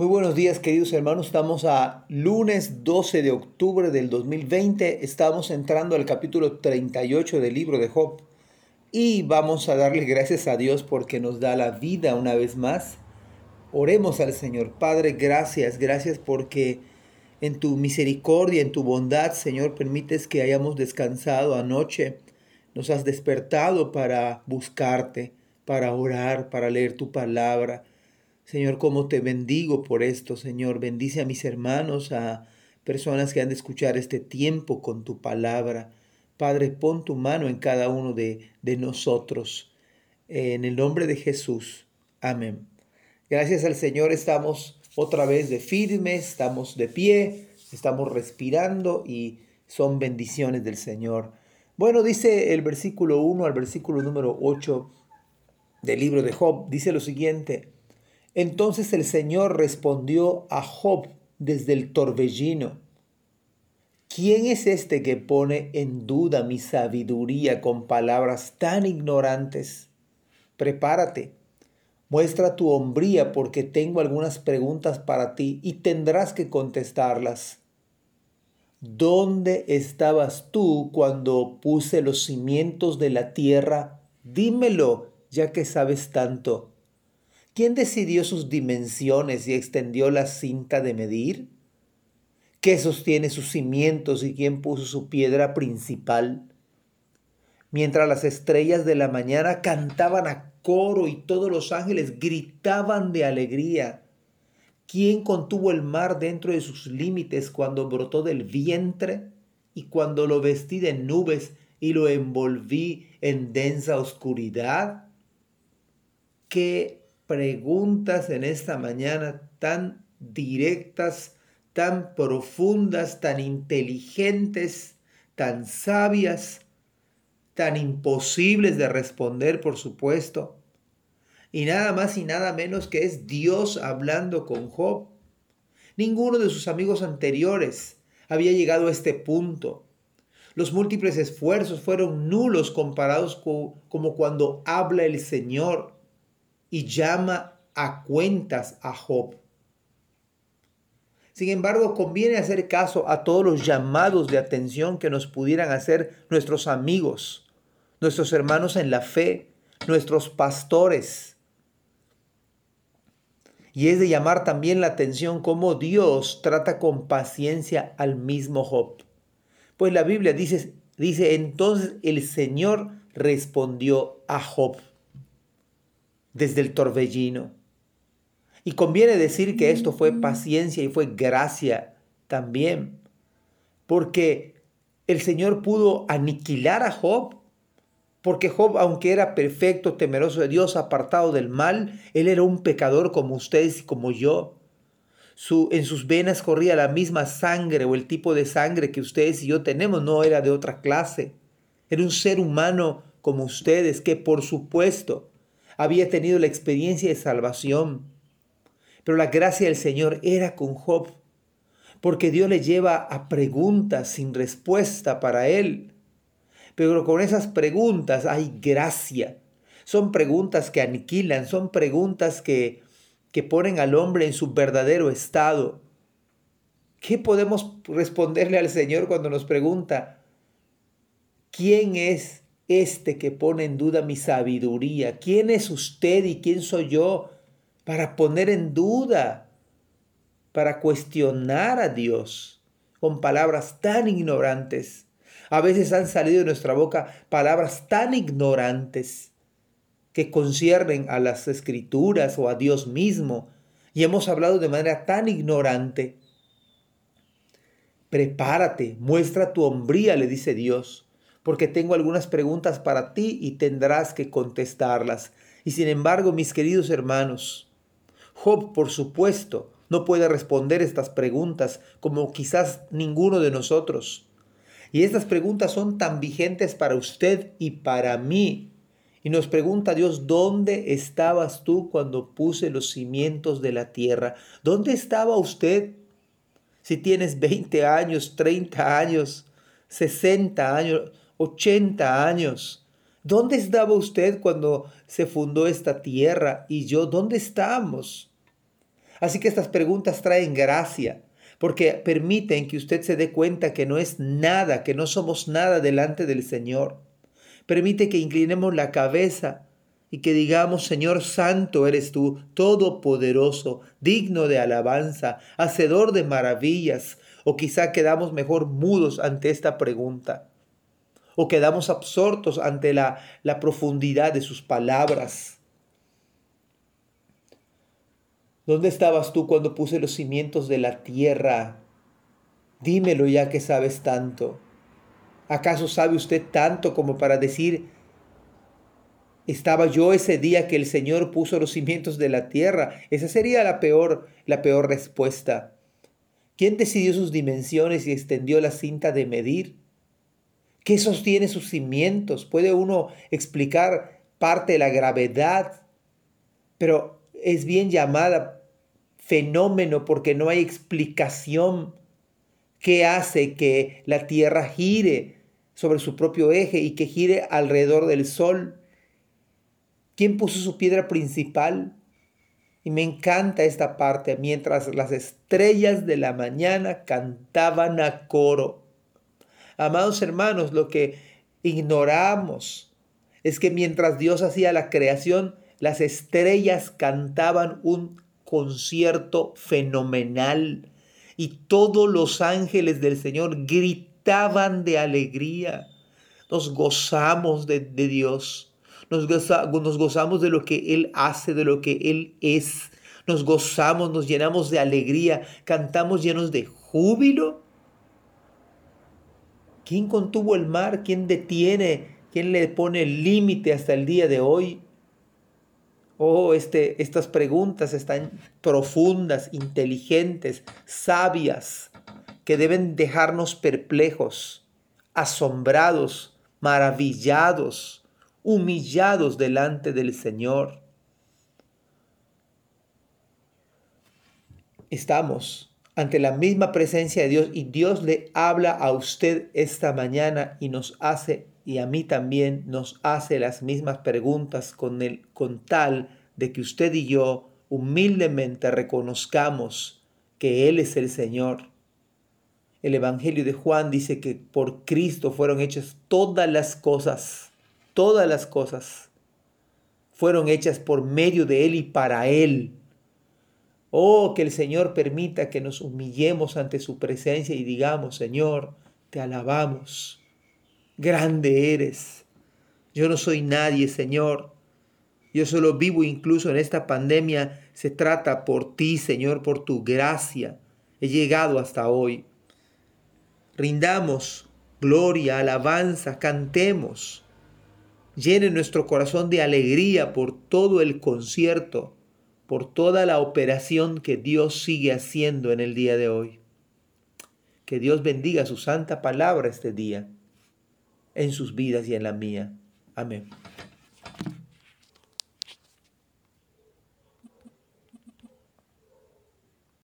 Muy buenos días queridos hermanos, estamos a lunes 12 de octubre del 2020, estamos entrando al capítulo 38 del libro de Job. Y vamos a darle gracias a Dios porque nos da la vida una vez más. Oremos al Señor, Padre, gracias, gracias porque en tu misericordia, en tu bondad, Señor, permites que hayamos descansado anoche, nos has despertado para buscarte, para orar, para leer tu palabra Señor, cómo te bendigo por esto, Señor. Bendice a mis hermanos, a personas que han de escuchar este tiempo con tu palabra. Padre, pon tu mano en cada uno de, de nosotros. En el nombre de Jesús. Amén. Gracias al Señor estamos otra vez de firmes, estamos de pie, estamos respirando y son bendiciones del Señor. Bueno, dice el versículo 1 al versículo número 8 del libro de Job, dice lo siguiente. Entonces el Señor respondió a Job desde el torbellino. ¿Quién es este que pone en duda mi sabiduría con palabras tan ignorantes? Prepárate, muestra tu hombría porque tengo algunas preguntas para ti y tendrás que contestarlas. ¿Dónde estabas tú cuando puse los cimientos de la tierra? Dímelo, ya que sabes tanto. ¿Quién decidió sus dimensiones y extendió la cinta de medir? ¿Qué sostiene sus cimientos y quién puso su piedra principal? Mientras las estrellas de la mañana cantaban a coro y todos los ángeles gritaban de alegría. ¿Quién contuvo el mar dentro de sus límites cuando brotó del vientre y cuando lo vestí de nubes y lo envolví en densa oscuridad? ¿Qué preguntas en esta mañana tan directas, tan profundas, tan inteligentes, tan sabias, tan imposibles de responder, por supuesto. Y nada más y nada menos que es Dios hablando con Job. Ninguno de sus amigos anteriores había llegado a este punto. Los múltiples esfuerzos fueron nulos comparados con como cuando habla el Señor y llama a cuentas a Job. Sin embargo, conviene hacer caso a todos los llamados de atención que nos pudieran hacer nuestros amigos, nuestros hermanos en la fe, nuestros pastores. Y es de llamar también la atención cómo Dios trata con paciencia al mismo Job. Pues la Biblia dice, dice entonces el Señor respondió a Job desde el torbellino. Y conviene decir que esto fue paciencia y fue gracia también, porque el Señor pudo aniquilar a Job, porque Job, aunque era perfecto, temeroso de Dios, apartado del mal, él era un pecador como ustedes y como yo. Su, en sus venas corría la misma sangre o el tipo de sangre que ustedes y yo tenemos, no era de otra clase. Era un ser humano como ustedes que por supuesto había tenido la experiencia de salvación. Pero la gracia del Señor era con Job, porque Dios le lleva a preguntas sin respuesta para él. Pero con esas preguntas hay gracia. Son preguntas que aniquilan, son preguntas que, que ponen al hombre en su verdadero estado. ¿Qué podemos responderle al Señor cuando nos pregunta, ¿quién es este que pone en duda mi sabiduría? ¿Quién es usted y quién soy yo para poner en duda, para cuestionar a Dios con palabras tan ignorantes? A veces han salido de nuestra boca palabras tan ignorantes que conciernen a las escrituras o a Dios mismo y hemos hablado de manera tan ignorante. Prepárate, muestra tu hombría, le dice Dios porque tengo algunas preguntas para ti y tendrás que contestarlas. Y sin embargo, mis queridos hermanos, Job, por supuesto, no puede responder estas preguntas como quizás ninguno de nosotros. Y estas preguntas son tan vigentes para usted y para mí. Y nos pregunta Dios, ¿dónde estabas tú cuando puse los cimientos de la tierra? ¿Dónde estaba usted? Si tienes 20 años, 30 años, 60 años, 80 años. ¿Dónde estaba usted cuando se fundó esta tierra y yo? ¿Dónde estamos? Así que estas preguntas traen gracia, porque permiten que usted se dé cuenta que no es nada, que no somos nada delante del Señor. Permite que inclinemos la cabeza y que digamos, Señor Santo eres tú, todopoderoso, digno de alabanza, hacedor de maravillas, o quizá quedamos mejor mudos ante esta pregunta, o quedamos absortos ante la, la profundidad de sus palabras. ¿Dónde estabas tú cuando puse los cimientos de la tierra? Dímelo ya que sabes tanto. ¿Acaso sabe usted tanto como para decir, estaba yo ese día que el Señor puso los cimientos de la tierra? Esa sería la peor, la peor respuesta. ¿Quién decidió sus dimensiones y extendió la cinta de medir? ¿Qué sostiene sus cimientos? ¿Puede uno explicar parte de la gravedad? Pero es bien llamada fenómeno porque no hay explicación que hace que la Tierra gire sobre su propio eje y que gire alrededor del Sol. ¿Quién puso su piedra principal? Y me encanta esta parte, mientras las estrellas de la mañana cantaban a coro. Amados hermanos, lo que ignoramos es que mientras Dios hacía la creación, las estrellas cantaban un concierto fenomenal y todos los ángeles del Señor gritaban de alegría. Nos gozamos de, Dios. Nos, gozamos de lo que Él hace, de lo que Él es. Nos gozamos, nos llenamos de alegría, cantamos llenos de júbilo. ¿Quién contuvo el mar? ¿Quién detiene? ¿Quién le pone el límite hasta el día de hoy? Oh, este, estas preguntas están profundas, inteligentes, sabias que deben dejarnos perplejos, asombrados, maravillados, humillados delante del Señor. Estamos ante la misma presencia de Dios y Dios le habla a usted esta mañana y nos hace, y a mí también, nos hace las mismas preguntas con, el, con tal de que usted y yo humildemente reconozcamos que Él es el Señor el Evangelio de Juan dice que por Cristo fueron hechas todas las cosas, todas las cosas fueron hechas por medio de Él y para Él. Oh, que el Señor permita que nos humillemos ante su presencia y digamos, Señor, te alabamos, grande eres. Yo no soy nadie, Señor. Yo solo vivo incluso en esta pandemia. Se trata por ti, Señor, por tu gracia. He llegado hasta hoy. Rindamos gloria, alabanza, cantemos. Llene nuestro corazón de alegría por todo el concierto, por toda la operación que Dios sigue haciendo en el día de hoy. Que Dios bendiga su santa palabra este día, en sus vidas y en la mía. Amén.